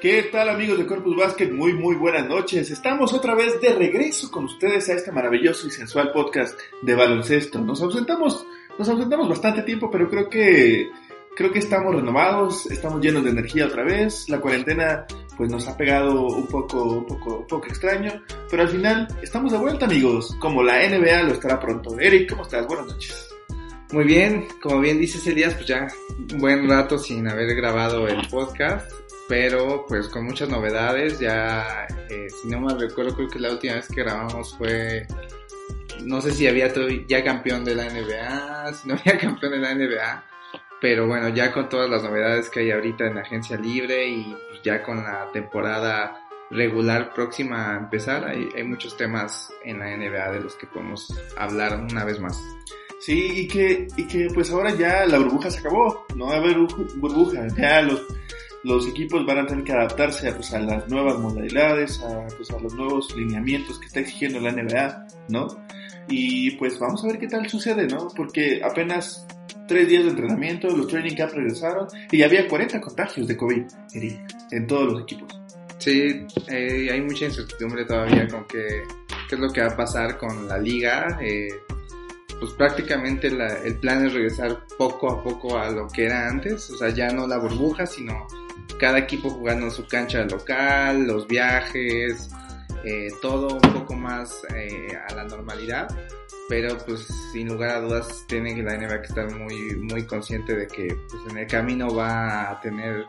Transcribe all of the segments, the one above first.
¿Qué tal amigos de Corpus Basket? Muy muy buenas noches. Estamos otra vez de regreso con ustedes a este maravilloso y sensual podcast de baloncesto. Nos ausentamos, nos ausentamos bastante tiempo, pero creo que creo que estamos renovados, estamos llenos de energía otra vez. La cuarentena pues nos ha pegado un poco un poco un poco extraño, pero al final estamos de vuelta, amigos, como la NBA lo estará pronto. Eric, ¿cómo estás? Buenas noches. Muy bien, como bien dices Elías, pues ya buen rato sin haber grabado el podcast pero pues con muchas novedades. Ya, eh, si no me recuerdo, creo que la última vez que grabamos fue, no sé si había ya campeón de la NBA, si no había campeón de la NBA, pero bueno, ya con todas las novedades que hay ahorita en la agencia libre y ya con la temporada regular próxima a empezar, hay, hay muchos temas en la NBA de los que podemos hablar una vez más. Sí, y que, y que pues ahora ya la burbuja se acabó, no va a haber burbuja, ya los los equipos van a tener que adaptarse a, pues, a las nuevas modalidades, a, pues, a los nuevos lineamientos que está exigiendo la NBA, ¿no? Y pues vamos a ver qué tal sucede, ¿no? Porque apenas tres días de entrenamiento, los training camps regresaron y había 40 contagios de COVID en todos los equipos. Sí, eh, hay mucha incertidumbre todavía con qué, qué es lo que va a pasar con la liga. Eh, pues prácticamente el plan es regresar poco a poco a lo que era antes, o sea, ya no la burbuja, sino cada equipo jugando en su cancha local, los viajes, eh, todo un poco más eh, a la normalidad. Pero pues sin lugar a dudas tiene la NBA que estar muy, muy consciente de que pues, en el camino va a tener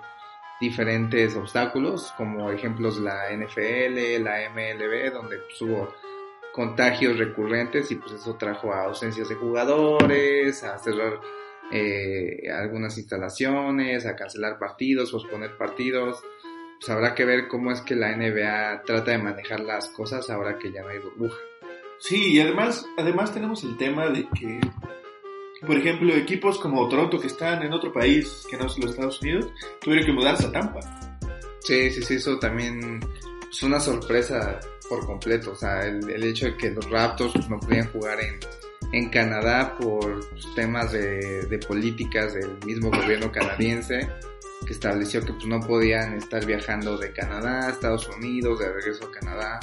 diferentes obstáculos, como ejemplos la NFL, la MLB, donde pues, hubo contagios recurrentes y pues eso trajo a ausencias de jugadores, a cerrar eh, algunas instalaciones, a cancelar partidos, posponer partidos. Pues habrá que ver cómo es que la NBA trata de manejar las cosas ahora que ya no hay burbuja. Sí, y además, además tenemos el tema de que, por ejemplo, equipos como Toronto que están en otro país que no es los Estados Unidos, tuvieron que mudarse a Tampa. Sí, sí, sí, eso también es una sorpresa por completo. O sea, el, el hecho de que los Raptors no podían jugar en, en Canadá por temas de, de, políticas del mismo gobierno canadiense que estableció que pues no podían estar viajando de Canadá a Estados Unidos, de regreso a Canadá.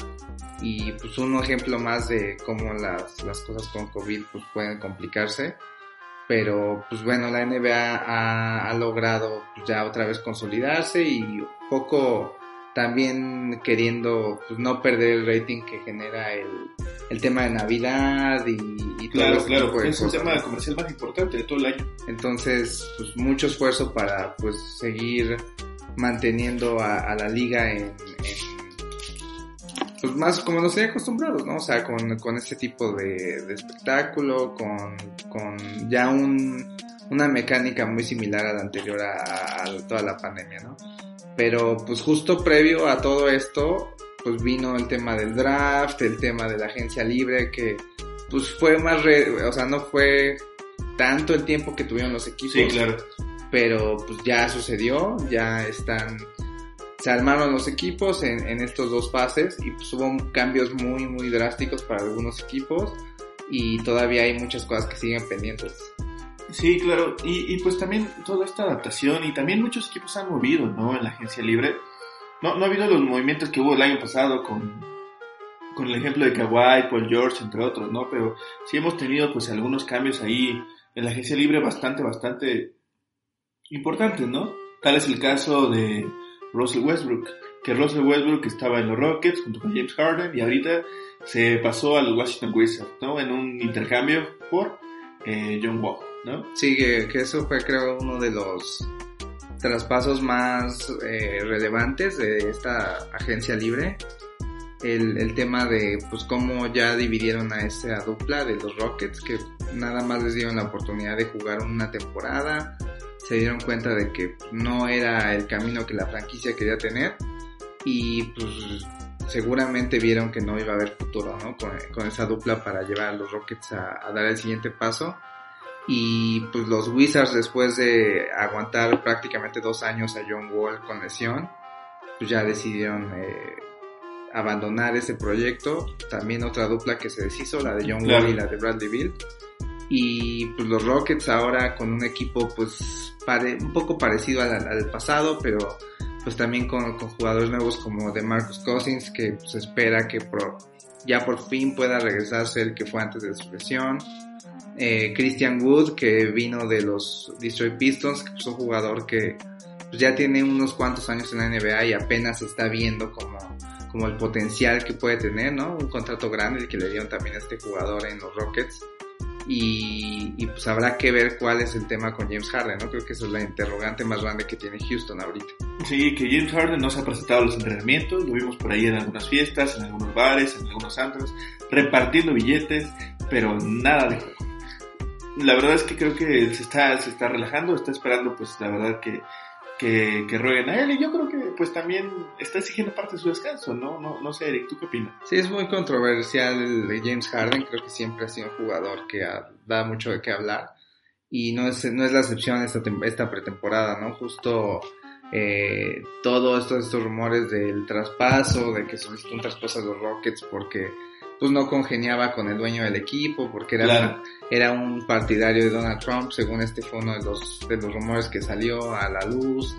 Y pues un ejemplo más de cómo las, las cosas con COVID pues pueden complicarse. Pero pues bueno la NBA ha, ha logrado pues, ya otra vez consolidarse y poco también queriendo pues, no perder el rating que genera el, el tema de Navidad y, y claro, todo claro, es un tema comercial más importante de todo el año. Entonces, pues mucho esfuerzo para pues seguir manteniendo a, la liga en, pues más como nos hay acostumbrados, ¿no? O sea, con, con este tipo de, de espectáculo, con, con ya un, una mecánica muy similar a la anterior a, a toda la pandemia, ¿no? Pero pues justo previo a todo esto, pues vino el tema del draft, el tema de la agencia libre, que pues fue más, o sea, no fue tanto el tiempo que tuvieron los equipos. Sí, claro. Pero pues ya sucedió, ya están, se armaron los equipos en, en estos dos fases y pues hubo cambios muy, muy drásticos para algunos equipos y todavía hay muchas cosas que siguen pendientes. Sí, claro, y, y, pues también toda esta adaptación y también muchos equipos han movido, ¿no? En la agencia libre. No, no ha habido los movimientos que hubo el año pasado con, con el ejemplo de Kawhi, Paul George, entre otros, ¿no? Pero sí hemos tenido pues algunos cambios ahí en la agencia libre bastante, bastante importantes, ¿no? Tal es el caso de Russell Westbrook, que Russell Westbrook estaba en los Rockets junto con James Harden y ahorita se pasó al Washington Wizards, ¿no? En un intercambio por eh, John Wall. ¿no? Sí, que, eso fue creo uno de los traspasos más eh, relevantes de esta agencia libre. El, tema de pues cómo ya dividieron a esta dupla de los Rockets que nada más les dieron la oportunidad de jugar una temporada se dieron cuenta de que no era el camino que la franquicia quería tener y pues seguramente vieron que no iba a haber futuro ¿no? con, esa dupla para llevar a los Rockets a dar el siguiente paso y pues los Wizards después de aguantar prácticamente dos años a John Wall con lesión, pues ya decidieron eh, abandonar ese proyecto. También otra dupla que se deshizo, la de John Wall y la de Bradley Bill. Y pues los Rockets ahora con un equipo pues un poco parecido al, al pasado, pero pues también con, con jugadores nuevos como de Marcus Cousins, que se espera que ya por fin pueda regresar a ser el que fue antes de su lesión. Eh, Christian Wood, que vino de los Detroit Pistons, que es un jugador que pues, ya tiene unos cuantos años en la NBA y apenas está viendo como, como el potencial que puede tener, ¿no? Un contrato grande que le dieron también a este jugador en los Rockets. Y, pues habrá que ver cuál es el tema con James Harden, ¿no? Creo que esa es la interrogante más grande que tiene Houston ahorita. Sí, que James Harden no se ha presentado a los entrenamientos, lo vimos por ahí en algunas fiestas, en algunos bares, en algunos antros, repartiendo billetes, pero nada de. La verdad es que creo que se está, se está relajando, está esperando pues la verdad que que, que, rueguen a él y yo creo que pues también está exigiendo parte de su descanso, ¿no? No, no sé, Eric, ¿tú qué opinas? Sí, es muy controversial de James Harden, creo que siempre ha sido un jugador que da mucho de qué hablar y no es, no es la excepción esta, esta pretemporada, ¿no? Justo eh, todos estos, estos rumores del traspaso, de que solicitó un traspaso a los Rockets porque pues no congeniaba con el dueño del equipo porque era, era un partidario de Donald Trump, según este fue uno de los, de los rumores que salió a la luz,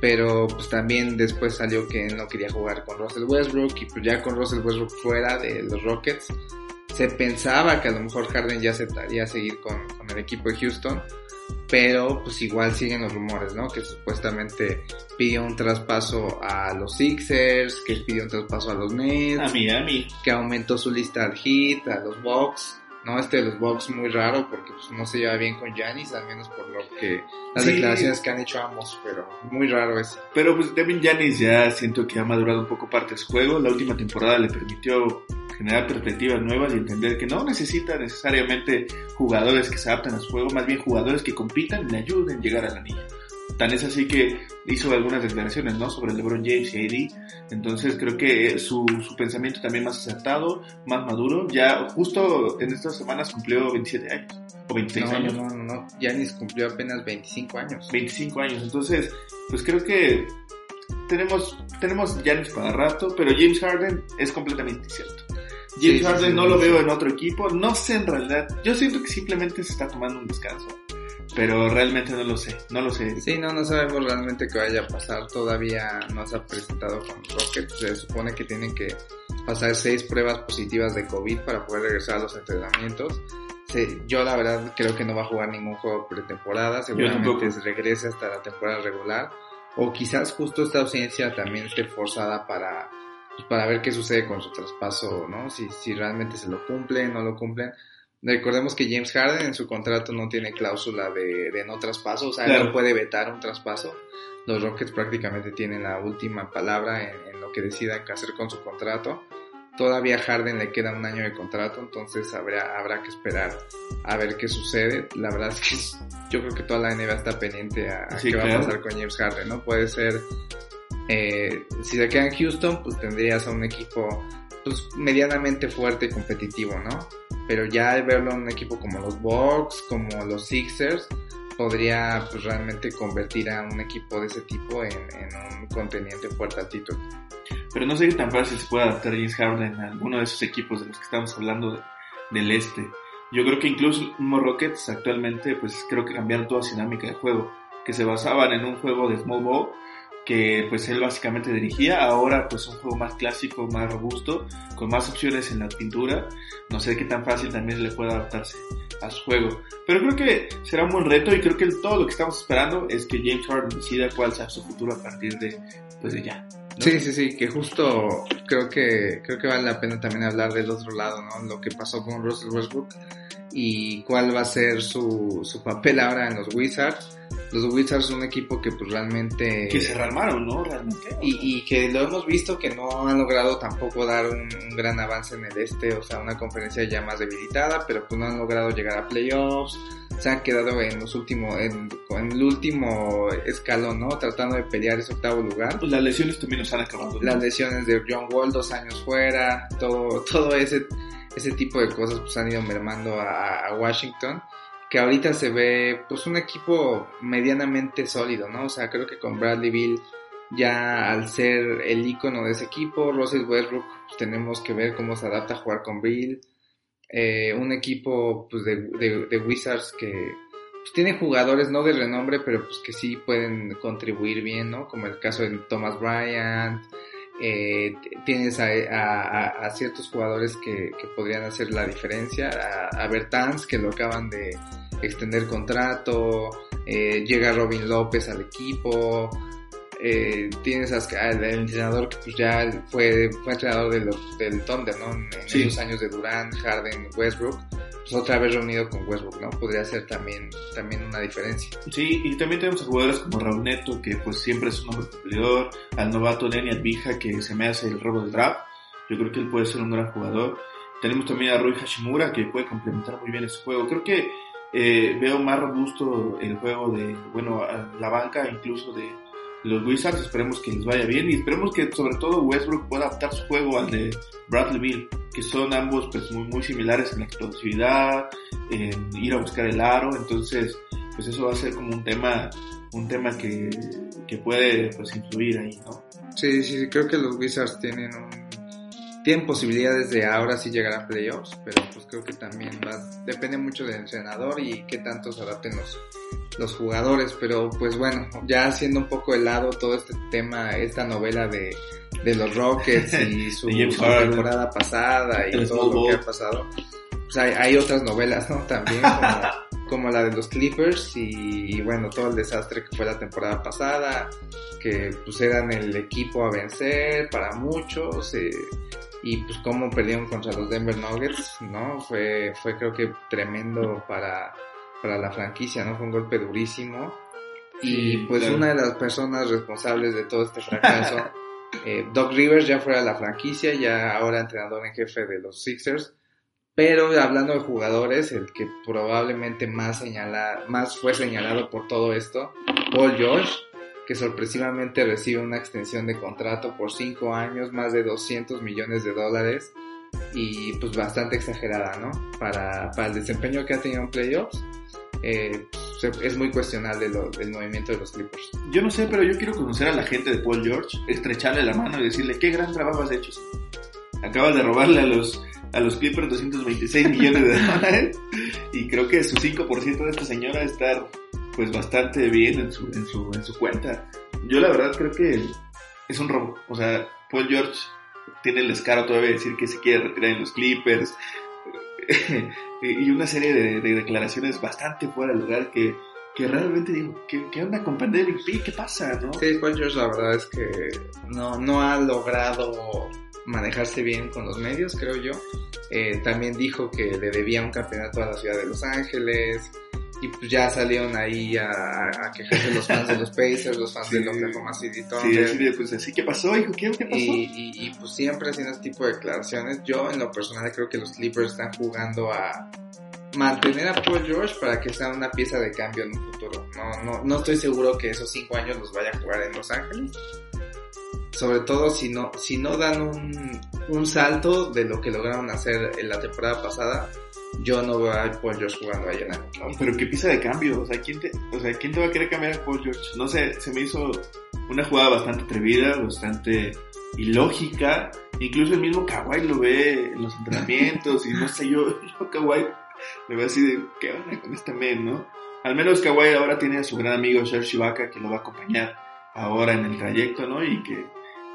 pero pues también después salió que él no quería jugar con Russell Westbrook y pues ya con Russell Westbrook fuera de los Rockets, se pensaba que a lo mejor Harden ya aceptaría seguir con, con el equipo de Houston, pero pues igual siguen los rumores, ¿no? Que supuestamente pidió un traspaso a los Sixers, que pidió un traspaso a los Nets, a Miami, que aumentó su lista al Heat, a los Bucks, ¿no? Este de los Bucks muy raro porque pues, no se lleva bien con Giannis, al menos por lo que las declaraciones que han hecho ambos, pero muy raro eso. Pero pues Devin Giannis ya siento que ha madurado un poco parte de su juego, la última temporada le permitió generar perspectivas nuevas y entender que no necesita necesariamente jugadores que se adapten a su juego, más bien jugadores que compitan y le ayuden a llegar a la niña. Tan es así que hizo algunas declaraciones, ¿no? Sobre LeBron James y AD. Entonces creo que su, su pensamiento también más acertado, más maduro. Ya justo en estas semanas cumplió 27 años. O 26 años. No, no, no. Giannis cumplió apenas 25 años. 25 años. Entonces, pues creo que tenemos, tenemos Giannis para rato, pero James Harden es completamente cierto. James Harden no lo veo en otro equipo. No sé en realidad. Yo siento que simplemente se está tomando un descanso. Pero realmente no lo sé. No lo sé. Sí, no, no sabemos realmente qué vaya a pasar. Todavía no se ha presentado con Rockets. Se supone que tienen que pasar seis pruebas positivas de COVID para poder regresar a los entrenamientos. yo la verdad creo que no va a jugar ningún juego pretemporada. Seguramente regrese hasta la temporada regular. O quizás justo esta ausencia también esté forzada para pues, para ver qué sucede con su traspaso, ¿no? Si, si realmente se lo cumplen, no lo cumplen. Recordemos que James Harden en su contrato no tiene cláusula de, de no traspaso, o sea, no puede vetar un traspaso. Los Rockets prácticamente tienen la última palabra en, lo que decidan qué hacer con su contrato. Todavía a Harden le queda un año de contrato, entonces habrá, habrá que esperar a ver qué sucede. La verdad es que yo creo que toda la NBA está pendiente a, qué va a pasar con James Harden, ¿no? Puede ser eh, si se queda en Houston, pues tendrías a un equipo pues, medianamente fuerte y competitivo, ¿no? Pero ya verlo en un equipo como los Bucks, como los Sixers, podría pues, realmente convertir a un equipo de ese tipo en, un conteniente fuerte al título. Pero no sé qué tan fácil se puede adaptar James Harden a alguno de esos equipos de los que estamos hablando del este. Yo creo que incluso los Rockets actualmente, pues creo que cambiaron toda su dinámica de juego, que se basaban en un juego de small ball que pues él básicamente dirigía, ahora pues un juego más clásico, más robusto, con más opciones en la pintura, no sé qué tan fácil también le puede adaptarse a su juego, pero creo que será un buen reto y creo que todo lo que estamos esperando es que James Harden decida cuál sea su futuro a partir de, pues de ya. Sí, sí, sí, que justo creo que creo que vale la pena también hablar del otro lado, ¿no? Lo que pasó con Russell Westbrook y cuál va a ser su, su papel ahora en los Wizards los Wizards son un equipo que pues realmente... Que se rearmaron, ¿no? Realmente. Y, y, que lo hemos visto que no han logrado tampoco dar un, gran avance en el este, o sea, una conferencia ya más debilitada, pero pues no han logrado llegar a playoffs, se han quedado en los últimos, en, el último escalón, ¿no? Tratando de pelear ese octavo lugar. Pues las lesiones también nos han acabado. Las lesiones de John Wall, dos años fuera, todo, todo ese, ese tipo de cosas pues han ido mermando a, a Washington que ahorita se ve pues un equipo medianamente sólido, ¿no? O sea, creo que con Bradley Bill ya al ser el icono de ese equipo, Russell Westbrook, pues, tenemos que ver cómo se adapta a jugar con Bill. Eh, un equipo pues de, Wizards que pues, tiene jugadores no de renombre, pero pues que sí pueden contribuir bien, ¿no? Como el caso de Thomas Bryant, eh, tienes a, ciertos jugadores que, podrían hacer la diferencia, a, a Bertans que lo acaban de extender contrato, eh, llega Robin López al equipo, eh, tienes al entrenador que pues ya fue, fue entrenador del Thunder, ¿no? En, esos años de Durant, Harden, Westbrook, pues otra vez reunido con Westbrook, ¿no? Podría ser también, también una diferencia. Sí, y también tenemos a jugadores como Raúl Neto, que pues siempre es un hombre cumplidor, al novato Lenny Advija, que se me hace el robo del draft, yo creo que él puede ser un gran jugador. Tenemos también a Rui Hashimura, que puede complementar muy bien ese juego. Creo que eh, veo más robusto el juego de, bueno, la banca incluso de los Wizards. Esperemos que les vaya bien y esperemos que sobre todo Westbrook pueda adaptar su juego al de Bradley Bill, que son ambos pues muy, muy similares en la explosividad, en ir a buscar el aro. Entonces, pues eso va a ser como un tema, un tema que, que puede pues influir ahí, ¿no? Sí, sí, creo que los Wizards tienen un tienen posibilidades de ahora sí llegar a playoffs, pero pues creo que también va, depende mucho del entrenador y qué tanto se adapten los, los jugadores, pero pues bueno, ya haciendo un poco de lado todo este tema, esta novela de, de los Rockets y su, temporada pasada y todo lo que ha pasado, pues hay, hay otras novelas, ¿no? También como, la de los Clippers y, bueno, todo el desastre que fue la temporada pasada, que pues eran el equipo a vencer para muchos, eh, y pues cómo perdieron contra los Denver Nuggets, ¿no? Fue, fue creo que tremendo para, para la franquicia, ¿no? Fue un golpe durísimo. Y pues una de las personas responsables de todo este fracaso, eh, Doc Rivers ya fuera de la franquicia, ya ahora entrenador en jefe de los Sixers, pero hablando de jugadores, el que probablemente más señala, más fue señalado por todo esto, Paul George, que sorpresivamente recibe una extensión de contrato por 5 años, más de 200 millones de dólares y pues bastante exagerada, ¿no? Para, para el desempeño que ha tenido en playoffs, eh, es muy cuestionable lo, el movimiento de los Clippers. Yo no sé, pero yo quiero conocer a la gente de Paul George, estrecharle la mano y decirle qué gran trabajo has hecho. Acabas de robarle a los, a los Clippers 226 millones de dólares y creo que su 5% de esta señora está pues bastante bien en su, en su, en su cuenta. Yo la verdad creo que es un robo. O sea, Paul George tiene el descaro todavía de decir que se quiere retirar en los Clippers. y una serie de, declaraciones bastante fuera de lugar que, que realmente digo, ¿qué, ¿qué, onda con Pandemic P? ¿Qué pasa? ¿no? Sí, Paul George la verdad es que no, no ha logrado manejarse bien con los medios, creo yo. Eh, también dijo que le debía un campeonato a la ciudad de Los Ángeles, y pues ya salieron ahí a, a quejarse los fans de los Pacers, los fans de Oklahoma City Thunder. Sí, así pues así, ¿qué pasó, hijo? ¿Qué, pasó? Y, y, pues siempre haciendo este tipo de declaraciones. Yo en lo personal creo que los Clippers están jugando a mantener a Paul George para que sea una pieza de cambio en un futuro. No, no, no estoy seguro que esos cinco años los vaya a jugar en Los Ángeles. Sobre todo si no, si no dan un, un salto de lo que lograron hacer en la temporada pasada yo no veo a Paul George jugando allá. ¿no? Pero qué pieza de cambio, o sea, ¿quién te, o sea, ¿quién te va a querer cambiar a Paul George? No sé, se me hizo una jugada bastante atrevida, bastante ilógica. Incluso el mismo Kawhi lo ve en los entrenamientos y no sé, yo, yo Kawhi me veo así de, ¿qué onda con este men, no? Al menos Kawhi ahora tiene a su gran amigo Serge Ibaka que lo va a acompañar ahora en el trayecto, ¿no? Y que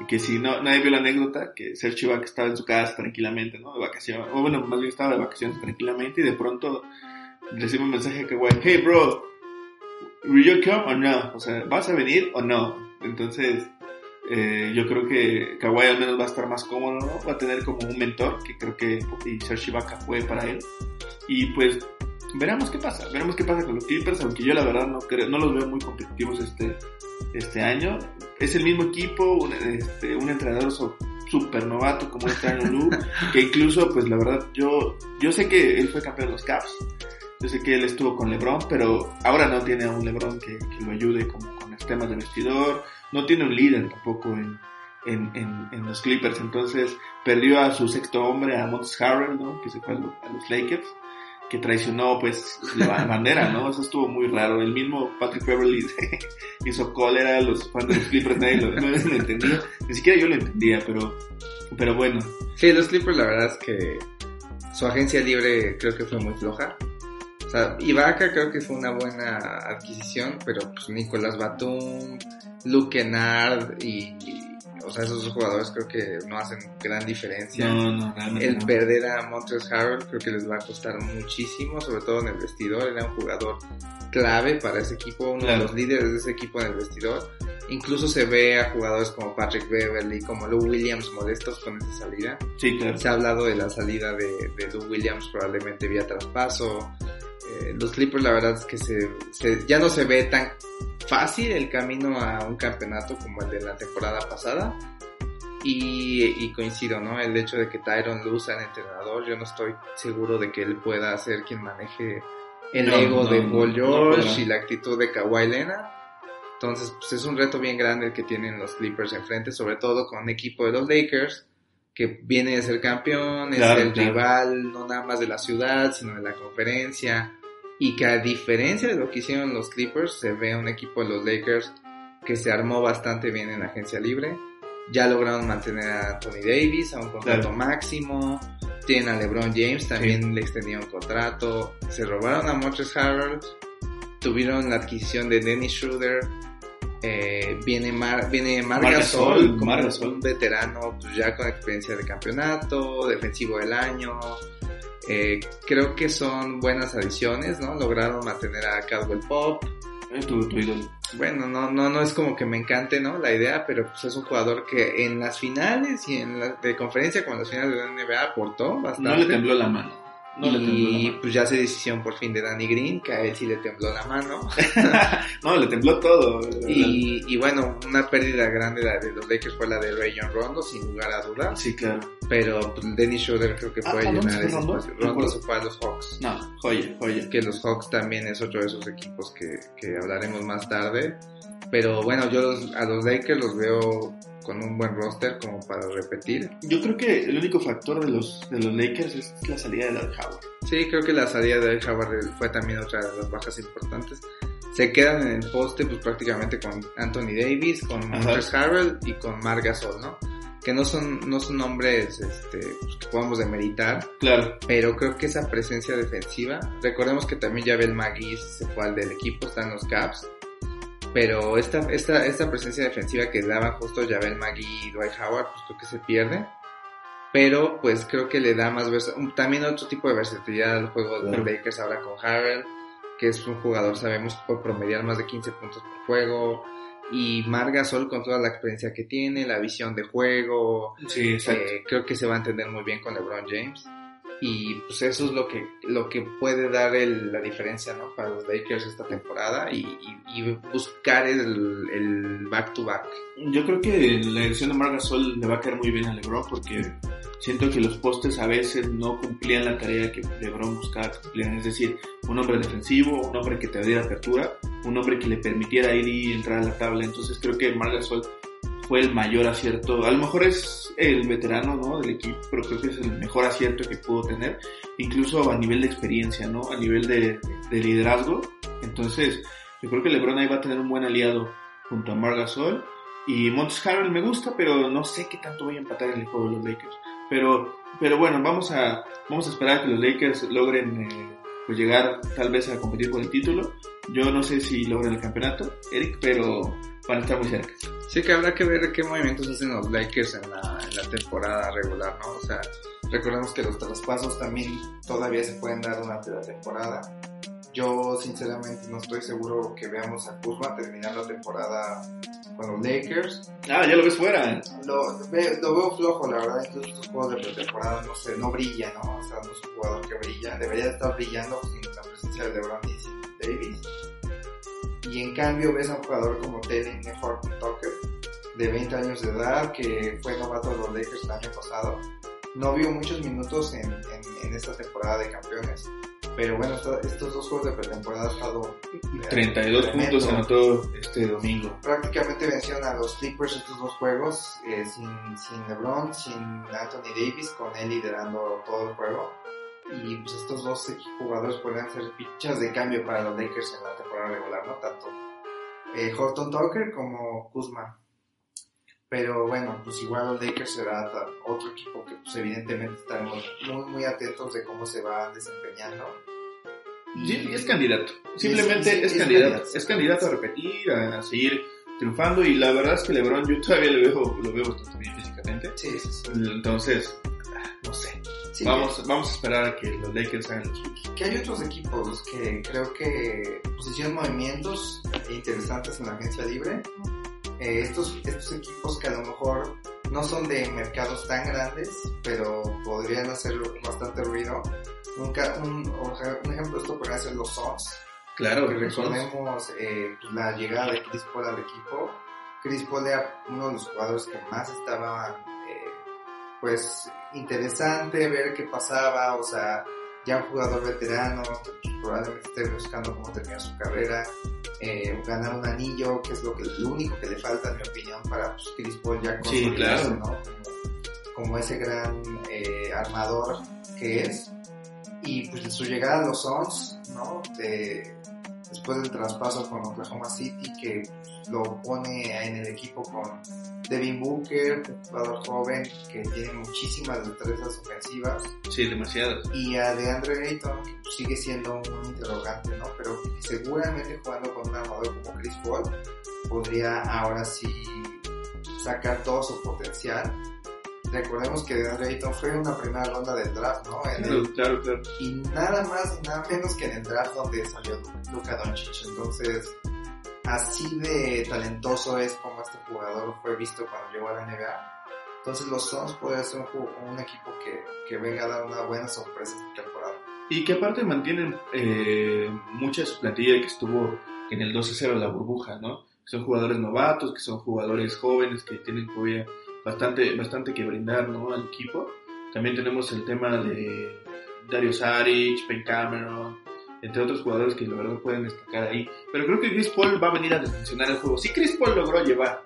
que si no, nadie vio la anécdota, que Sergio Ibaka estaba en su casa tranquilamente, ¿no? De vacaciones, o bueno, más bien estaba de vacaciones tranquilamente y de pronto recibe un mensaje que, güey, hey bro, will you come or no? O sea, ¿vas a venir o no? Entonces, eh, yo creo que Kawhi al menos va a estar más cómodo, ¿no? Va a tener como un mentor, que creo que y Serge Ibaka fue para él. Y pues, veremos qué pasa, veremos qué pasa con los Clippers, aunque yo la verdad no creo, no los veo muy competitivos este, este año. Es el mismo equipo, un, este, un entrenador súper novato como este año Lu, que incluso, pues la verdad, yo, yo sé que él fue campeón de los Caps, yo sé que él estuvo con LeBron, pero ahora no tiene a un LeBron que, que lo ayude como con los temas de vestidor, no tiene un líder tampoco en, en, en, en, los Clippers, entonces perdió a su sexto hombre, a Mons Harrell, ¿no? que se fue a los Lakers que traicionó pues la bandera, ¿no? Eso estuvo muy raro. El mismo Patrick Beverly hizo cólera, los fans de los Clippers nadie lo, no lo entendía. Ni siquiera yo lo entendía, pero, pero bueno. Sí, los Clippers la verdad es que su agencia libre creo que fue muy floja. O sea, Ibaka creo que fue una buena adquisición, pero pues Nicolás Batum, Luke Kennard y, y, o sea, esos dos jugadores creo que no hacen gran diferencia. No, no, realmente El no. perder a Montrezl Harrell creo que les va a costar muchísimo, sobre todo en el vestidor. Era un jugador clave para ese equipo, uno Claro. de los líderes de ese equipo en el vestidor. Incluso se ve a jugadores como Patrick Beverly, como Lou Williams molestos con esa salida. Sí, claro. Se ha hablado de la salida de, de Lou Williams probablemente vía traspaso. Eh, los Clippers la verdad es que se, se- ya no se ve tan fácil el camino a un campeonato como el de la temporada pasada. Y, y coincido, ¿no? El hecho de que Tyron Lue sea el entrenador, yo no estoy seguro de que él pueda ser quien maneje el No, ego no, de Paul George y la actitud de Kawhi Leonard. Entonces, pues es un reto bien grande el que tienen los Clippers enfrente, sobre todo con un equipo de los Lakers que viene de ser campeón, es el claro. rival no nada más de la ciudad, sino de la conferencia. Y que a diferencia de lo que hicieron los Clippers, se ve un equipo de los Lakers que se armó bastante bien en la agencia libre. Ya lograron mantener a Anthony Davis a un contrato Claro. máximo. Tienen a LeBron James, también le extendieron contrato. Se robaron a Montrezl Harrell. Tuvieron la adquisición de Dennis Schroeder. Eh, viene Mar, viene Mar Mar Gasol, Gasol, como Mar Gasol. un veterano pues ya con experiencia de campeonato, defensivo del año. Eh, creo que son buenas adiciones, ¿no? Lograron mantener a Caldwell Pop. Es tu, tu ídolo. Bueno, no, no, no es como que me encante, ¿no? La idea, pero pues es un jugador que en las finales y en la de conferencia como en las finales de la NBA aportó bastante. No le tembló la mano. No y pues ya se decisión por fin de Danny Green, que a él sí le tembló la mano. No, le tembló todo. Y, y bueno, una pérdida grande la de los Lakers fue la de Rayon Rondo, sin lugar a dudas. Sí, claro. Pero pues, Dennis Schroeder creo que Ah, puede ¿a dónde llenar se ese Rondo? espacio. Rondo se fue a los Hawks. No, joya, joya. Que los Hawks también es otro de esos equipos que, que hablaremos más tarde. Pero bueno, yo los- a los Lakers los veo con un buen roster como para repetir. Yo creo que el único factor de los, de los Lakers es la salida de Dwight Howard. Sí, creo que la salida de Howard fue también otra de las bajas importantes. Se quedan en el poste pues prácticamente con Anthony Davis, con. Montrezl Harrell y con Mar Gasol, ¿no? Que no son, no son nombres este, pues, que podamos demeritar, Claro. pero creo que esa presencia defensiva, recordemos que también Javel Magui se fue al del equipo, está en los Caps, pero esta, esta, esta presencia defensiva que daban justo Javel Magui y Dwight Howard, pues creo que se pierde. Pero pues creo que le da más también otro tipo de versatilidad al juego de Claro. Lakers ahora con Harrell, que es un jugador, sabemos, puede promediar más de 15 puntos por juego. Y Mar Gasol con toda la experiencia que tiene, la visión de juego, Sí, eh, creo que se va a entender muy bien con LeBron James. Y pues eso es lo que, lo que puede dar la diferencia ¿no? para los Lakers esta temporada y, y- y buscar el, el back-to-back. Yo creo que la elección de Marc Gasol le va a caer muy bien a LeBron porque siento que los postes a veces no cumplían la tarea que LeBron buscaba que. Es decir, un hombre defensivo, un hombre que te diera apertura, un hombre que le permitiera ir y entrar a la tabla. Entonces creo que Marc Gasol fue el mayor acierto. A lo mejor es el veterano ¿no? del equipo, pero creo que es el mejor acierto que pudo tener, incluso a nivel de experiencia, ¿no? a nivel de, de liderazgo. Entonces, yo creo que LeBron ahí va a tener un buen aliado junto a Marc Gasol. Y Montes Harrell me gusta, pero no sé qué tanto voy a empatar en el juego de los Lakers. Pero, pero bueno, vamos a, vamos a esperar a que los Lakers logren eh, pues llegar tal vez a competir por el título. Yo no sé si logran el campeonato, Eric, pero van a estar muy cerca. Sí que habrá que ver qué movimientos hacen los Lakers en la, en la temporada regular, ¿no? O sea, recordemos que los traspasos también todavía se pueden dar durante la temporada. Yo sinceramente no estoy seguro que veamos a Kuzma terminar la temporada con los Lakers. Ah, ya lo ves fuera. Lo, lo veo flojo, la verdad, incluso estos juegos de pretemporada no sé, no brilla, ¿no? O sea, no es un jugador que brilla, debería estar brillando sin la presencia de LeBron y Davis. Y en cambio ves a un jugador como Taylor Horton Tucker, de 20 años de edad, que fue novato de los Lakers el año pasado. No vio muchos minutos en, en, en esta temporada de campeones. Pero bueno, esta- estos dos juegos de pretemporada han estado... eh, 32 tremendo. puntos anotó este domingo. prácticamente vencieron a los Clippers estos dos juegos eh, sin, sin LeBron, sin Anthony Davis, con él liderando todo el juego. Y pues estos dos jugadores podrían ser fichas de cambio para los Lakers en la temporada regular, ¿no? Tanto eh, Horton Tucker como Kuzma. Pero bueno, pues igual los Lakers será otro equipo que pues evidentemente estaremos muy muy atentos de cómo se va desempeñando. Sí, es candidato. Simplemente es, candidato. Es candidato a repetir, a seguir triunfando. Y la verdad es que LeBron yo todavía lo veo, lo veo bastante bien físicamente. Sí, sí, sí. Entonces, no sé. Sí, vamos, vamos a esperar a que los Lakers hagan los suyos. que hay otros equipos que creo que pues, hicieron movimientos interesantes en la agencia libre. Eh, estos, estos equipos que a lo mejor no son de mercados tan grandes, pero podrían hacer bastante ruido. Un, ca- un, un ejemplo de esto podría ser los Suns, Claro, que recordemos eh, pues, la llegada de Chris Paul al equipo. Chris Paul era uno de los jugadores que más estaba, pues, interesante ver qué pasaba, o sea, ya un jugador veterano, probablemente esté buscando cómo terminar su carrera, eh, ganar un anillo, que es lo, que, lo único que le falta, en mi opinión, para pues, Chris Paul ya Sí, claro. ¿no? Como, como ese gran eh, armador que es. Y pues de su llegada a los Suns, ¿no? De, después del traspaso con Oklahoma City, que pues, lo pone en el equipo con Devin Booker, un jugador joven que tiene muchísimas destrezas ofensivas, Sí, demasiadas. y a DeAndre Ayton, que sigue siendo un interrogante, ¿no? Pero seguramente jugando con un armador como Chris Paul, podría ahora sí sacar todo su potencial. Recordemos que DeAndre Ayton fue una primera ronda del draft, ¿no? En el- Claro, claro. y nada más y nada menos que en el draft donde salió Luka Doncic. Entonces, así de talentoso es como este jugador fue visto cuando llegó a la NBA. Entonces los Suns puede ser un, un equipo que, que venga a dar una buena sorpresa esta temporada. Y que aparte mantienen eh, mucha su plantilla que estuvo en el 12-0 de la burbuja, ¿no? Son jugadores novatos, que son jugadores jóvenes que tienen todavía bastante, bastante que brindar, ¿no? Al equipo. También tenemos el tema de Dario Saric, Ben Cameron, entre otros jugadores que la verdad pueden destacar ahí. Pero creo que Chris Paul va a venir a desfuncionar el juego. Si Chris Paul logró llevar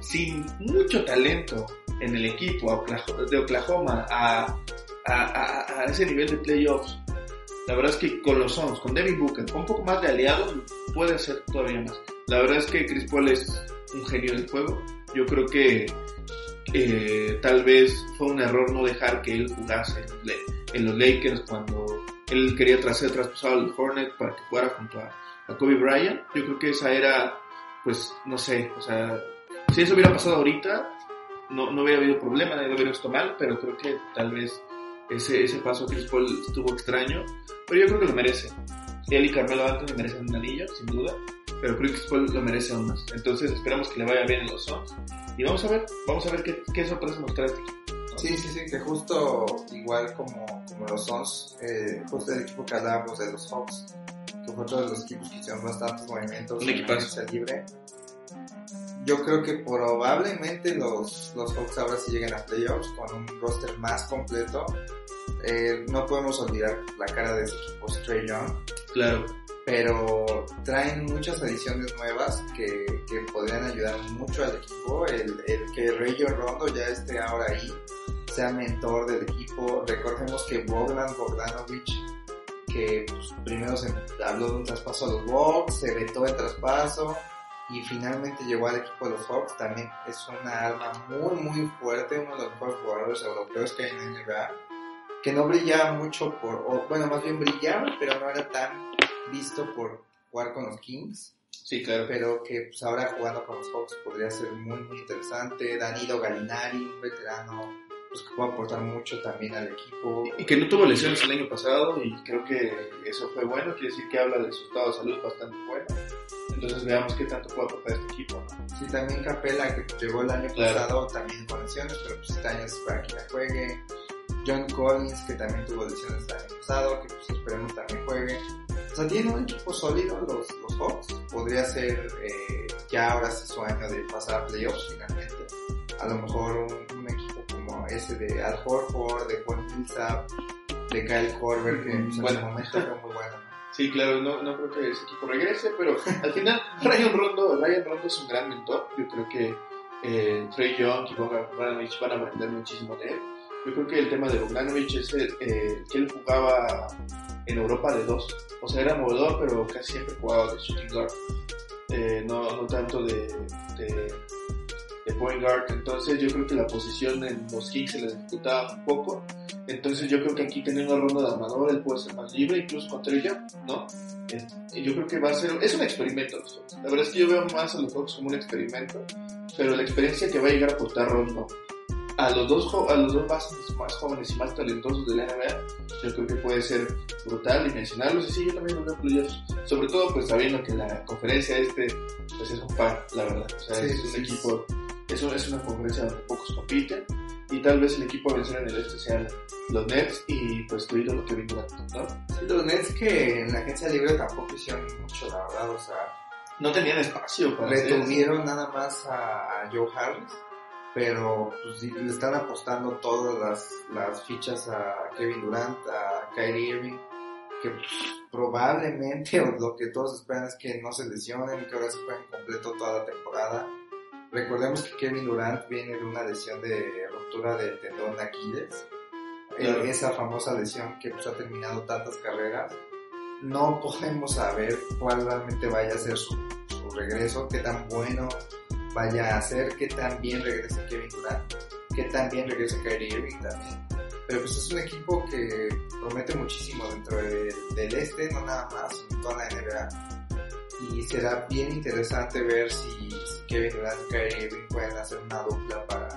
sin mucho talento en el equipo de Oklahoma a, a, a- ese nivel de playoffs, la verdad es que con los Suns, con Devin Booker, con un poco más de aliados, puede ser todavía más. La verdad es que Chris Paul es un genio del juego. Yo creo que eh, tal vez fue un error no dejar que él jugase en los Lakers cuando él quería ser traspasado al Hornet para que jugara junto a, a Kobe Bryant. Yo creo que esa era, pues, no sé, o sea, si eso hubiera pasado ahorita, no, no hubiera habido problema, nadie lo hubiera visto mal, pero creo que tal vez ese, ese paso de Chris Paul estuvo extraño, pero yo creo que lo merece. Él y Carmelo Anthony merecen un anillo, sin duda, pero creo Chris Paul lo merece aún más. Entonces esperamos que le vaya bien en los Suns y vamos a ver, vamos a ver qué, qué sorpresa nos trae. Sí, sí, sí, que justo igual como, como los Suns, eh, justo el equipo que hablábamos de los Hawks, que fue otro de los equipos que hicieron bastantes movimientos en la libre. Yo creo que probablemente los, los Hawks ahora sí lleguen a playoffs con un roster más completo. Eh, no podemos olvidar la cara de ese equipo, Stray Young, Claro, pero traen muchas adiciones nuevas que, que podrían ayudar mucho al equipo. El, el que Rayon Rondo ya esté ahora ahí, sea mentor del equipo. Recordemos que Bogdan Bogdanovic, que pues, primero se habló de un traspaso a los Bucks, se vetó el traspaso y finalmente llegó al equipo de los Hawks. También es una arma muy, muy fuerte, uno de los mejores jugadores europeos que hay en la NBA. Que no brillaba mucho por, o bueno, más bien brillaba, pero no era tan visto por jugar con los Kings, sí, claro. pero que pues, ahora jugando con los Hawks podría ser muy, muy interesante. Danilo Galinari, un veterano, pues que puede aportar mucho también al equipo. Y que no tuvo lesiones el año pasado y creo que eso fue bueno, quiere decir que habla de su estado de salud bastante bueno. Entonces veamos qué tanto puede aportar este equipo. ¿no? Sí, también Capela, que llegó el año Claro. pasado también con lesiones, pero pues este año es para que la juegue. John Collins, que también tuvo lesiones el año pasado, que pues esperemos también juegue. O sea, tiene un equipo sólido los, los Hawks. Podría ser eh, ya ahora sí su año de pasar a playoffs finalmente. A lo mejor un, ese de Al Horford, de Paul Millsap, de Kyle Korver, que pues, en Bueno. su momento fue muy bueno. ¿no? Sí, claro, no, no creo que ese equipo regrese, pero al final Ryan Rondo, Ryan Rondo es un gran mentor. Yo creo que eh, Trey Young y Bogdan Bogdanovic van a aprender muchísimo de él. Yo creo que el tema de Bogdanovic es el, eh, que él jugaba en Europa de dos. O sea, era movedor, pero casi siempre jugaba de shooting guard. Eh, no, no tanto de, de, de point guard. Entonces yo creo que la posición en los Kings se les disputaba un poco. Entonces yo creo que aquí teniendo una ronda de armador, él puede ser más libre, incluso contra ella, ¿no? Eh, yo creo que va a ser, es un experimento. La verdad es que yo veo más a los Hawks como un experimento, pero la experiencia que va a llegar a aportar Ron no. A los dos, a los dos bases más jóvenes y más talentosos de la NBA, yo creo que puede ser brutal y mencionarlos. Y sí, yo también los veo playoffs. Sobre todo, pues sabiendo que la conferencia este, pues es un par, la verdad. O sea, Sí, es un sí, equipo, un- es una conferencia donde pocos compiten. Y tal vez el equipo a vencer en el este sean los Nets y pues tu ídolo Kevin Durant, ¿no? Los Nets que en la agencia libre tampoco hicieron mucho, la verdad, o sea, No tenían espacio para eso. retuvieron nada más a, Joe Harris, pero pues, le están apostando todas las, las fichas a Kevin Durant, a Kyrie Irving, que pues, probablemente o lo que todos esperan es que no se lesionen, que ahora se jueguen completo toda la temporada. Recordemos que Kevin Durant viene de una lesión de ruptura del tendón de Aquiles, Eh, Claro. esa famosa lesión que pues, ha terminado tantas carreras. No podemos saber cuál realmente vaya a ser su, su regreso, qué tan bueno vaya a ser, qué tan bien regrese Kevin Durant, qué tan bien regrese Kyrie Irving también. Pero pues es un equipo que promete muchísimo dentro del, del este, no nada más, sino toda la NBA. Y será bien interesante ver si, si Kevin Durant y Kyrie Irving pueden hacer una dupla para,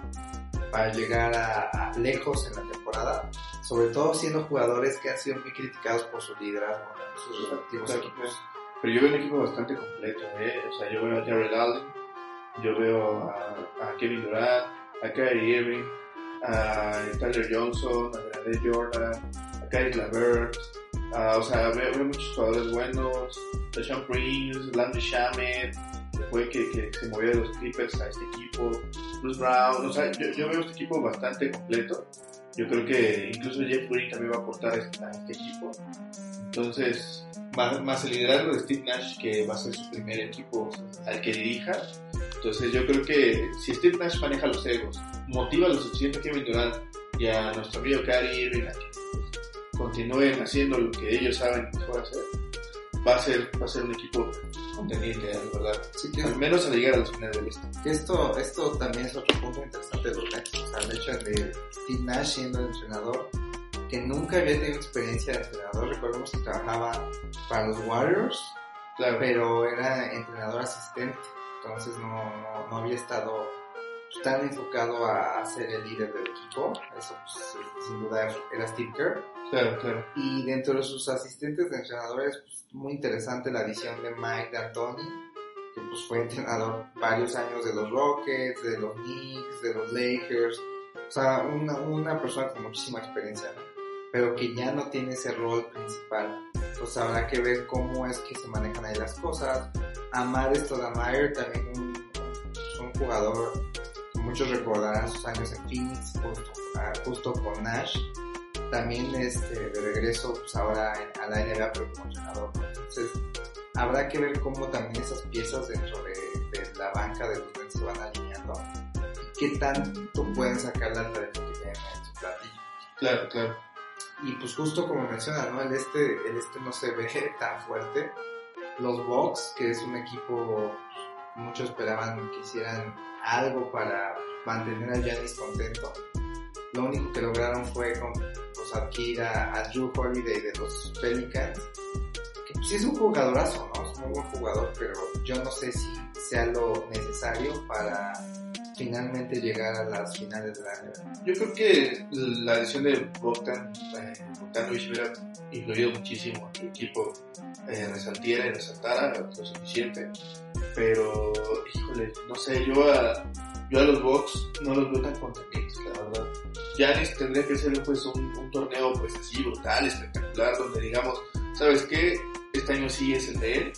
para llegar a, a lejos en la temporada. Sobre todo siendo jugadores que han sido muy criticados por su liderazgo en sus respectivos equipos. Pero yo veo un equipo bastante completo, ¿eh? O sea, yo veo a Jared Allen, yo veo a, a Kevin Durant, a Kyrie Irving, a Tyler Johnson, a Grande Jordan, a Kyrie Lavert, a- o sea, veo, veo muchos jugadores buenos, Sean Prince, Landry Shamet, que fue que, que se movió de los Clippers a este equipo, Bruce Brown, o sea, yo, yo veo este equipo bastante completo. Yo creo que incluso Jeff Green también va a aportar a este, a este equipo. Entonces, más, más el liderazgo de Steve Nash, que va a ser su primer equipo al que dirija. Entonces, yo creo que si Steve Nash maneja los egos, motiva lo suficiente a Kevin Durant y a nuestro amigo Kyrie Irving a que continúen haciendo lo que ellos saben mejor hacer, va a ser, va a ser un equipo contendiente, la verdad. Así que Al menos a llegar a las finales del este. Que esto, esto también es otro punto interesante de los Nets, o sea, el hecho de Steve Nash siendo el entrenador, que nunca había tenido experiencia de entrenador, recordemos que trabajaba para los Warriors, Claro, pero era entrenador asistente, entonces no, no, no había estado tan enfocado a, a ser el líder del equipo, eso pues, sin duda era Steve Kerr, claro, claro. y dentro de sus asistentes de entrenadores, pues, muy interesante la adición de Mike D'Antoni, que pues fue entrenador varios años de los Rockets, de los Knicks, de los Lakers, o sea, una, una persona con muchísima experiencia, ¿no? pero que ya no tiene ese rol principal. Pues habrá que ver cómo es que se manejan ahí las cosas. Amar Stoudemire, también un, un- jugador muchos recordarán sus años en Phoenix, justo, ah, justo con Nash también este, de regreso pues ahora a la NBA pero como entrenador. Entonces habrá que ver cómo también esas piezas dentro de, de la banca de los se van alineando y qué tanto pueden sacar la talento que tienen en su platillo. Claro, claro. Y pues justo como menciona, ¿no? El este, el este no se ve tan fuerte. Los Bucks, que es un equipo, muchos esperaban que hicieran algo para mantener a Giannis contento. Lo único que lograron fue con, pues, adquirir a, a Drew Holiday de los Pelicans. Que pues, es un jugadorazo, ¿no? Es un muy buen jugador, pero yo no sé si sea lo necesario para finalmente llegar a las finales de la NBA. Yo creo que la decisión de Bogdan, eh, Bogdanovich hubiera influido muchísimo que el equipo eh, resaltiera y resaltara lo suficiente. Pero, híjole, no sé, yo a, yo a los Bucks no los veo tan contendientes, la verdad. Giannis tendría que ser pues un, un torneo pues así brutal, espectacular, donde digamos, ¿sabes qué? Este año sí es el de él,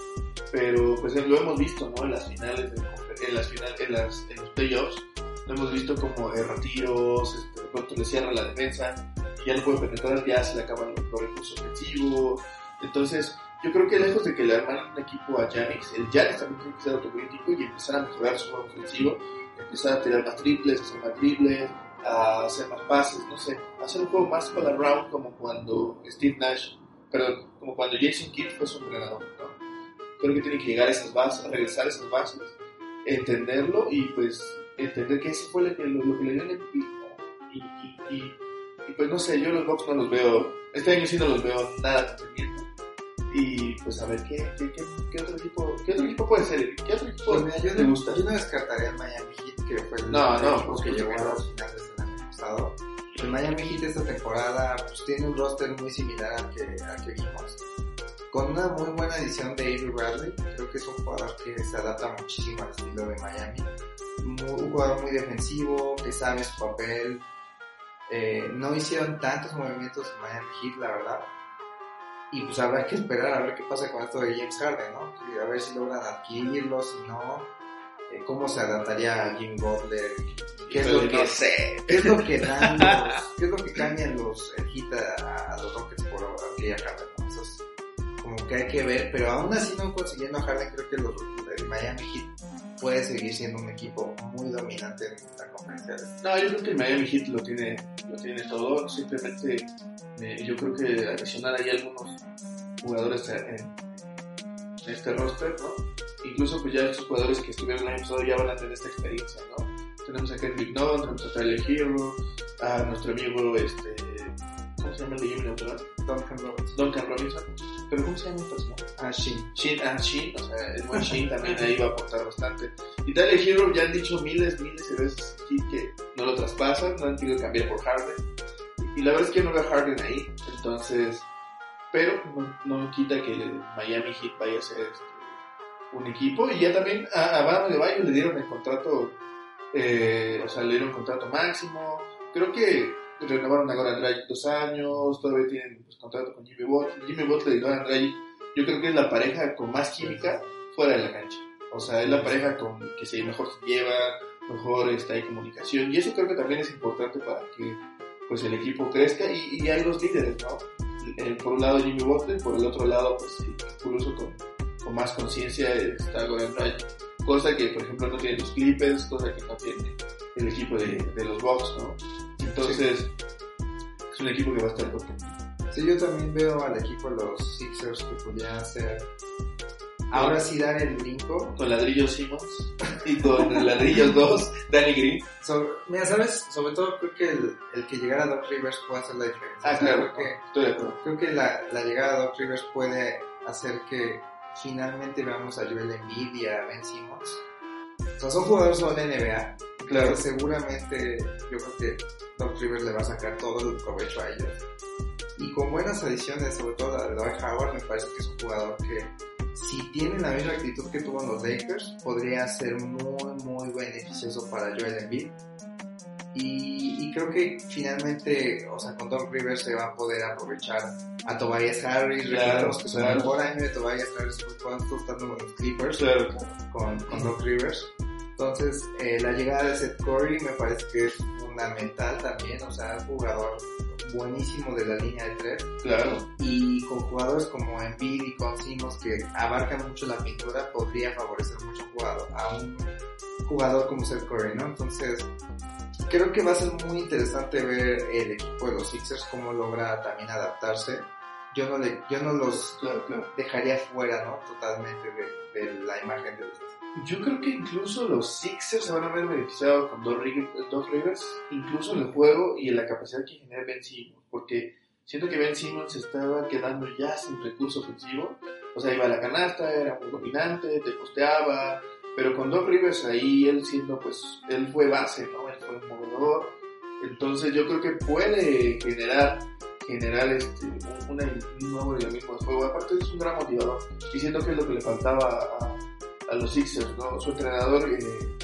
pero pues lo hemos visto, ¿no? En las finales, de, en las finales, en, las, en los playoffs, lo hemos visto como eh, retiros, este, pronto le cierra la defensa, ya no puede penetrar, ya se le acaban los recursos ofensivos. Entonces, yo creo que lejos de que le armaran un equipo a Giannis, el Giannis también tiene que ser autocrítico y empezar a mejorar su juego ofensivo, empezar a tirar más triples, hacer más triples, a hacer más pases, no sé, hacer un juego más all around como cuando Steve Nash, perdón, como cuando Jason Kidd fue su entrenador, ¿no? Creo que tiene que llegar a esas bases, regresar a esas bases, entenderlo y pues entender que eso fue lo que, lo, que le dio el y y pues no sé, yo los Bucks no los veo, este año sí no los veo nada contendiendo. Y pues a ver, ¿qué, qué, qué, qué otro equipo qué otro equipo puede ser? ¿Qué otro equipo Pues mira, yo, te no, gusta? yo no descartaría el Miami Heat, que fue el No, no, equipo que pues, llegó a las finales del año pasado. El Miami Heat esta temporada pues, tiene un roster muy similar al que, al que vimos. Con una muy buena edición de Avery Bradley, creo que es un jugador que se adapta muchísimo al estilo de Miami. Muy- un jugador muy defensivo, que sabe su papel. Eh, no hicieron tantos movimientos en Miami Heat, la verdad. Y pues habrá que esperar a ver qué pasa con esto de James Harden, ¿no? Y a ver si logran adquirirlo, si no, eh, cómo se adaptaría a Jimmy Butler, qué es lo Híjole, que, no sé. qué es lo que dan los, qué es lo que cambian los el Heat a, a los Rockets por aquella Harden, ¿no? Eso es como que hay que ver, pero aún así no consiguiendo a Harden, creo que los, el Miami Heat puede seguir siendo un equipo muy dominante en la conferencia. No, yo creo que el Miami Heat lo tiene, lo tiene todo. Simplemente eh, yo creo que adicionar ahí algunos jugadores en, este roster, ¿no? Incluso pues ya estos jugadores que estuvieron el año pasado ya van a tener esta experiencia, ¿no? Tenemos a Kendrick Nunn, tenemos a Tyler Hero, a nuestro amigo, este, ¿cómo se llama el de Jimmy Neutron? Duncan Robinson. Duncan Robinson. ¿Pero cómo se llama el personaje? Ah, Shin. Shin, ah, Shin, o sea, el buen Shin también ahí va a aportar bastante. Y Tyler Hero ya han dicho miles, miles de veces que no lo traspasan, no han querido cambiar por Harden. Y la verdad es que no veo a Harden ahí, entonces, pero no, no quita que Miami Heat vaya a ser este, un equipo. Y ya también a, a Bam de Bayo le dieron el contrato, eh, o sea, le dieron contrato máximo. Creo que renovaron a Goran Dragic dos años, todavía tienen pues, contrato con Jimmy Butler. Jimmy Butler y Goran Dragic, yo creo que es la pareja con más química fuera de la cancha. O sea, es la pareja con que se mejor se lleva, mejor está comunicación. Y eso creo que también es importante para que pues el equipo crezca y, y hay los líderes, ¿no? Por un lado Jimmy Butler, por el otro lado, pues sí, incluso con, con más conciencia está Dragic. Cosa que, por ejemplo, no tienen los Clippers, cosa que no tiene el equipo de, de los Bucks, ¿no? Entonces, es un equipo que va a estar contento. Sí, yo también veo al equipo de los Sixers que podrían hacer. Ahora sí dar el brinco. Con ladrillos Simmons y con ladrillos 2, Danny Green. Sobre- mira, ¿sabes? Sobre todo creo que el, el que llegara a Doc Rivers puede hacer la diferencia. Ah, claro, Creo que, estoy de acuerdo. creo que la, la llegada de Doc Rivers puede hacer que finalmente veamos a Joel Embiid y a Ben Simmons. O sea, son jugadores de la NBA. Claro. Pero seguramente yo creo que Doc Rivers le va a sacar todo el provecho a ellos. Y con buenas adiciones, sobre todo la de Dwight Howard, me parece que es un jugador que si tiene la misma actitud que tuvo en los Lakers, podría ser muy, muy beneficioso para Joel Embiid. Y, y creo que finalmente, o sea, con Doc Rivers se va a poder aprovechar a Tobias Harris. Claro, Recordemos que su claro. mejor año de Tobias Harris fue cuando estando con los Clippers Claro. con, con Doc Rivers. Entonces, eh, la llegada de Seth Curry me parece que es fundamental también, o sea, un jugador buenísimo de la línea de tres Claro. y con jugadores como Embiid y con Simmons que abarcan mucho la pintura podría favorecer mucho jugador, a un jugador como Seth Curry, ¿no? Entonces, creo que va a ser muy interesante ver el equipo de los Sixers cómo logra también adaptarse. Yo no, le, yo no los Claro, claro. dejaría fuera, ¿no? Totalmente de, de la imagen de los Yo creo que incluso los Sixers se van a ver beneficiados con Rivers, Doc Rivers, incluso en el juego y en la capacidad que genera Ben Simmons, porque siento que Ben Simmons estaba quedando ya sin recurso ofensivo, o sea, iba a la canasta, era muy dominante, te posteaba, pero con Doc Rivers ahí, él siendo, pues, él fue base, ¿no? Él fue movedor, entonces yo creo que puede generar generar este, un, un nuevo dinamismo de juego, aparte es un gran motivador, y siento que es lo que le faltaba a a los Sixers, ¿no? Su entrenador, eh,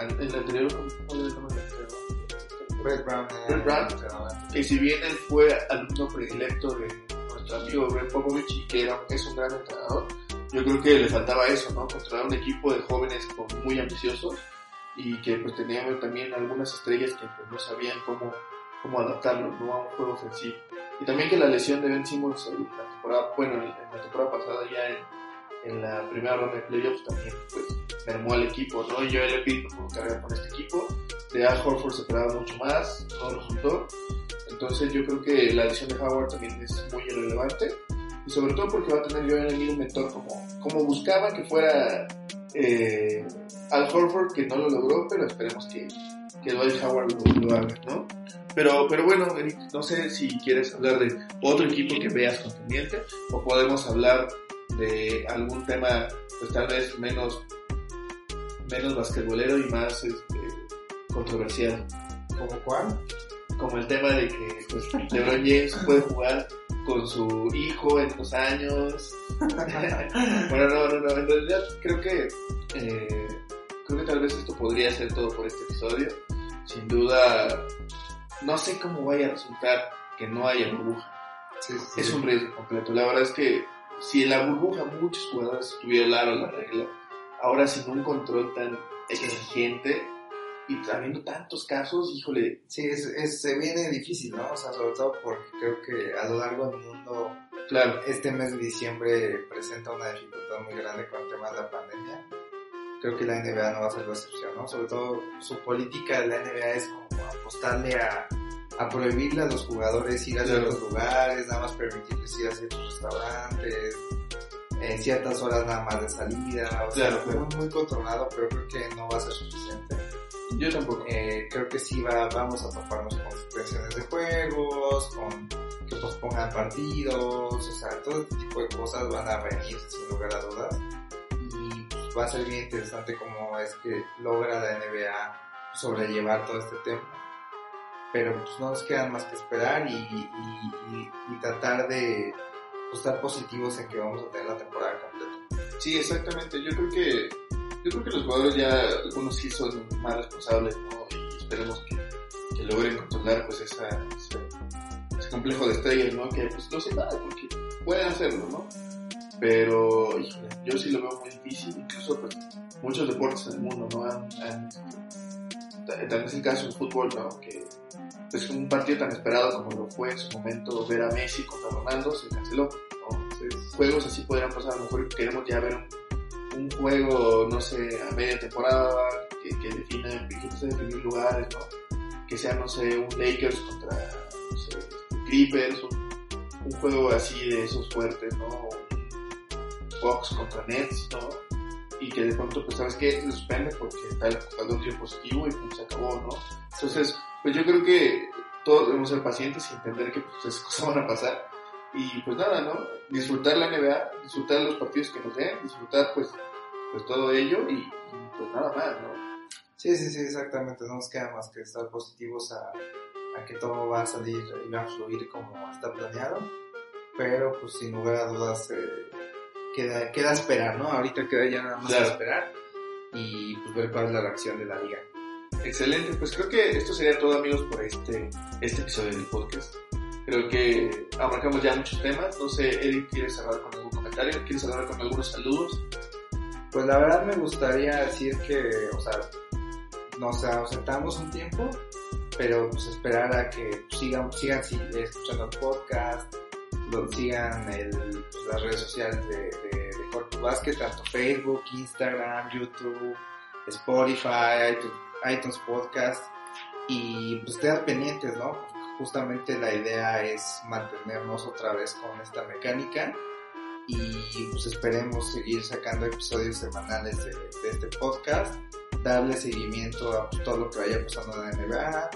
el anterior, ¿cuál es el nombre del entrenador? Brett Brown. eh, Brett Brown. Que si bien él fue alumno predilecto de nuestro amigo Greg Popovich y que era, es un gran entrenador, yo creo que le faltaba eso, ¿no? Controlar un equipo de jóvenes muy ambiciosos y que pues tenían también algunas estrellas que pues, no sabían cómo, cómo adaptarlo, ¿no? A un juego ofensivo. Y también que la lesión de Ben Simmons en la temporada, bueno, en la temporada pasada ya en, en la primera ronda de playoffs también pues mermó al equipo, ¿no? Y yo le pido por cargar con este equipo. De Al Horford se esperaba mucho más, no resultó. Entonces yo creo que la lesión de Howard también es muy irrelevante. Y sobre todo porque va a tener yo en el un mentor como, como buscaba que fuera eh, Al Horford, que no lo logró, pero esperemos que, que Dwight Howard lo, lo haga, ¿no? Pero, pero bueno, no sé si quieres hablar de otro equipo que veas conveniente o podemos hablar de algún tema, pues tal vez menos, menos basquetbolero y más este, controversial. ¿Como cuál? Como el tema de que pues, LeBron James puede jugar con su hijo en dos años. bueno, no, no, no, en realidad creo que, eh, creo que tal vez esto podría ser todo por este episodio. Sin duda, no sé cómo vaya a resultar que no haya burbuja. Es un riesgo completo. La verdad es que si en la burbuja muchos jugadores tuvieron la regla, ahora sin un control tan exigente, y habiendo tantos casos, híjole. Sí, es, se viene difícil, ¿no? O sea, sobre todo porque creo que a lo largo del mundo, claro. este mes de diciembre presenta una dificultad muy grande con el tema de la pandemia. Creo que la NBA no va a ser la excepción, ¿no? Sobre todo su política de la NBA es como apostarle a, a prohibirle a los jugadores ir a ciertos lugares, nada más permitirles ir a ciertos restaurantes, en ciertas horas nada más de salida, o sea, muy, muy controlado, pero creo que no va a ser suficiente. Yo tampoco. Eh, creo que sí va, vamos a toparnos con suspensiones de juegos, con que pospongan partidos, o sea, todo este tipo de cosas van a venir sin lugar a dudas. Y va a ser bien interesante cómo es que logra la NBA sobrellevar todo este tema. Pero pues no nos queda más que esperar y, y, y, tratar de pues, estar positivos en que vamos a tener la temporada completa. Sí, exactamente. Yo creo que yo creo que los jugadores ya, algunos sí son más responsables, ¿no? Y esperemos que, que logren controlar pues esa, ese, complejo de estrellas, ¿no? Que pues no sé nada, porque pueden hacerlo, ¿no? Pero, híjole, yo sí lo veo muy difícil, incluso pues muchos deportes en el mundo, ¿no? Han, también es el caso del fútbol, ¿no? Que pues, un partido tan esperado como lo fue en su momento ver a Messi contra Ronaldo, se canceló, ¿no? Entonces, juegos así podrían pasar, a lo mejor queremos ya ver un un juego, no sé, a media temporada que, que defina, que definir lugares, ¿no? Que sea, no sé, un Lakers contra, no sé, Clippers, un, un juego así de esos fuertes, ¿no? Un Fox contra Nets, ¿no? Y que de pronto, pues, ¿sabes qué? Se suspende porque está el jugador positivo y pues se acabó, ¿no? Entonces, pues yo creo que todos debemos ser pacientes y entender que pues, esas cosas van a pasar y pues nada, ¿no? Disfrutar la NBA, disfrutar los partidos que nos den, disfrutar pues, pues todo ello y, pues nada más, ¿no? Sí, sí, sí, exactamente. No nos queda más que estar positivos a, a que todo va a salir y va a fluir como está planeado. Pero pues sin lugar a dudas eh, queda, queda esperar, ¿no? Ahorita queda ya nada más esperar y pues ver cuál es la reacción de la liga. Excelente, pues creo que esto sería todo amigos por este, este episodio del podcast. Creo que abarcamos ya muchos temas. No sé, Eric, ¿quieres cerrar con algún comentario? ¿Quieres cerrar con algunos saludos? Pues la verdad me gustaría decir que, o sea, nos ausentamos un tiempo, pero pues esperar a que sigan, sigan escuchando el podcast, lo, sigan el, las redes sociales de, de, Corpus Basket, tanto Facebook, Instagram, YouTube, Spotify, iTunes, iTunes Podcast, y pues estén pendientes, ¿no? justamente la idea es mantenernos otra vez con esta mecánica y pues esperemos seguir sacando episodios semanales de, este podcast, darle seguimiento a pues, todo lo que vaya pasando en la NBA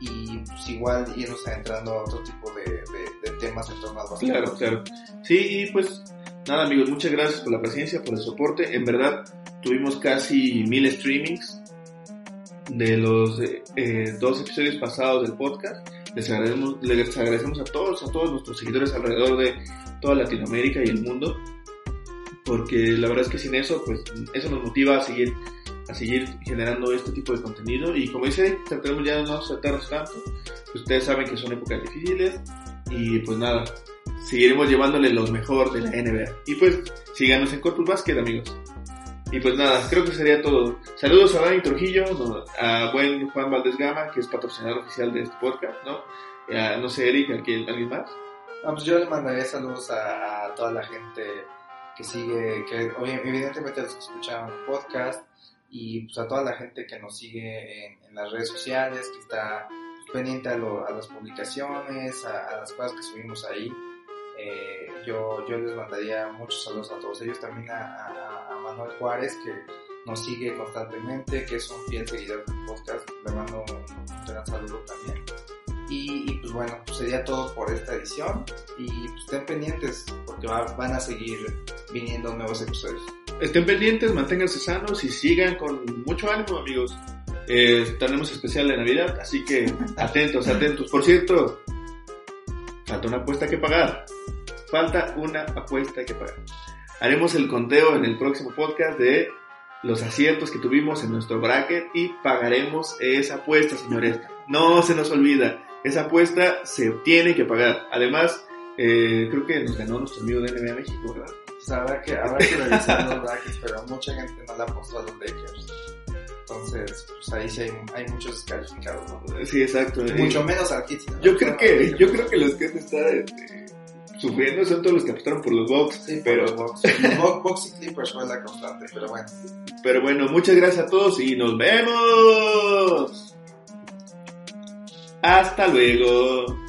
y pues igual irnos adentrando a otro tipo de, temas en torno a Claro, claro. Sí, y pues nada amigos, muchas gracias por la paciencia, por el soporte. En verdad tuvimos casi mil streamings de los eh, dos episodios pasados del podcast les agradecemos, les agradecemos a todos, a todos nuestros seguidores alrededor de toda Latinoamérica y el mundo, porque la verdad es que sin eso, pues eso nos motiva a seguir, a seguir generando este tipo de contenido y como dice, trataremos ya de no saltarnos tanto, ustedes saben que son épocas difíciles y pues nada, seguiremos llevándole lo mejor de la NBA. Y pues síganos en Corpus Basket amigos. Y pues nada, creo que sería todo. Saludos a Dani Trujillo, a buen Juan Valdés Gama, que es patrocinador oficial de este podcast, ¿no? no sé, Eric, ¿alguien más? Ah, pues yo les mandaré saludos a, toda la gente que sigue, que evidentemente los que escucharon el podcast, y pues a toda la gente que nos sigue en, las redes sociales, que está pendiente a, las publicaciones, a, las cosas que subimos ahí. Eh, yo, yo les mandaría muchos saludos a todos ellos, también a, Manuel Juárez, que nos sigue constantemente, que es un fiel seguidor del podcast. Le mando un, gran saludo también. Y, pues bueno, pues sería todo por esta edición. Y pues estén pendientes porque van a seguir viniendo nuevos episodios. Estén pendientes, manténganse sanos y sigan con mucho ánimo, amigos. Eh, tenemos especial de Navidad, así que atentos, atentos. Por cierto, falta una apuesta que pagar. Falta una apuesta que pagar. Haremos el conteo en el próximo podcast de los aciertos que tuvimos en nuestro bracket y pagaremos esa apuesta, señores. No se nos olvida, esa apuesta se tiene que pagar. Además, eh, creo que nos ganó nuestro amigo de NBA México, ¿verdad? Habrá que, habrá que revisar los brackets, pero mucha gente no le apostó a los Lakers. Entonces, pues ahí sí hay, hay muchos descalificados, ¿no? Sí, exacto. Mucho menos al Yo creo que, yo creo que los que están este, sufriendo son todos los que apostaron por los Bucks. Sí, pero los Bucks. los Bucks y Clippers fue la constante, pero bueno. Pero bueno, muchas gracias a todos y nos vemos. Hasta luego.